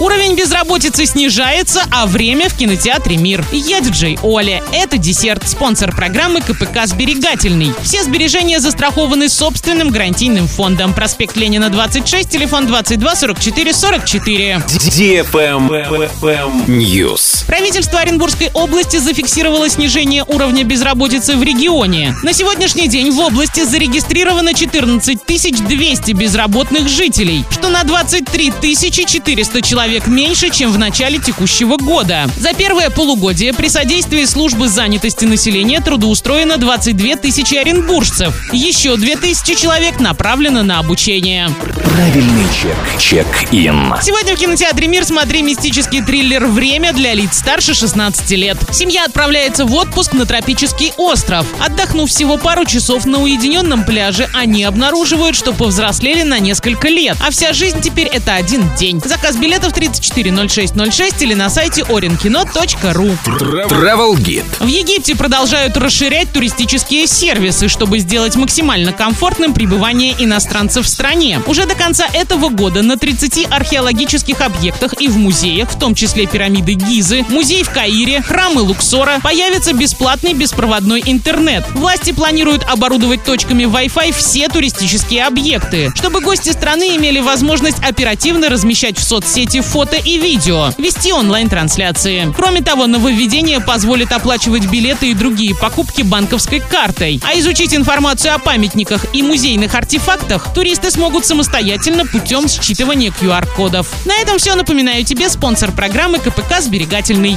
Уровень безработицы снижается, а время в кинотеатре «Мир». Я диджей Оля. Это десерт, спонсор программы КПК «Сберегательный». Все сбережения застрахованы собственным гарантийным фондом. Проспект Ленина, 26, телефон 22 44 44. News. Правительство Оренбургской области зафиксировало снижение уровня безработицы в регионе. На сегодняшний день в области зарегистрировано 14 200 безработных жителей, что на 23 400 человек меньше, чем в начале текущего года. За первое полугодие при содействии службы занятости населения трудоустроено 22 тысячи оренбуржцев. Еще 2 тысячи человек направлено на обучение. Правильный чек. Чек-ин. Сегодня в кинотеатре «Мир» смотри мистический триллер «Время» для лиц старше 16 лет. Семья отправляется в отпуск на тропический остров. Отдохнув всего пару часов на уединенном пляже, они обнаруживают, что повзрослели на несколько лет. А вся жизнь теперь это один день. Заказ билетов 340606 или на сайте orinkino.ru. Travel Guide. В Египте продолжают расширять туристические сервисы, чтобы сделать максимально комфортным пребывание иностранцев в стране. Уже до конца этого года на 30 археологических объектах и в музеях, в том числе пирамиды Гизы, музей в Каире, храмы Луксора, появится бесплатный беспроводной интернет. Власти планируют оборудовать точками Wi-Fi все туристические объекты, чтобы гости страны имели возможность оперативно размещать в соцсети фото и видео, вести онлайн-трансляции. Кроме того, нововведение позволит оплачивать билеты и другие покупки банковской картой. А изучить информацию о памятниках и музейных артефактах туристы смогут самостоятельно путем считывания QR-кодов. На этом все. Напоминаю тебе спонсор программы КПК «Сберегательный».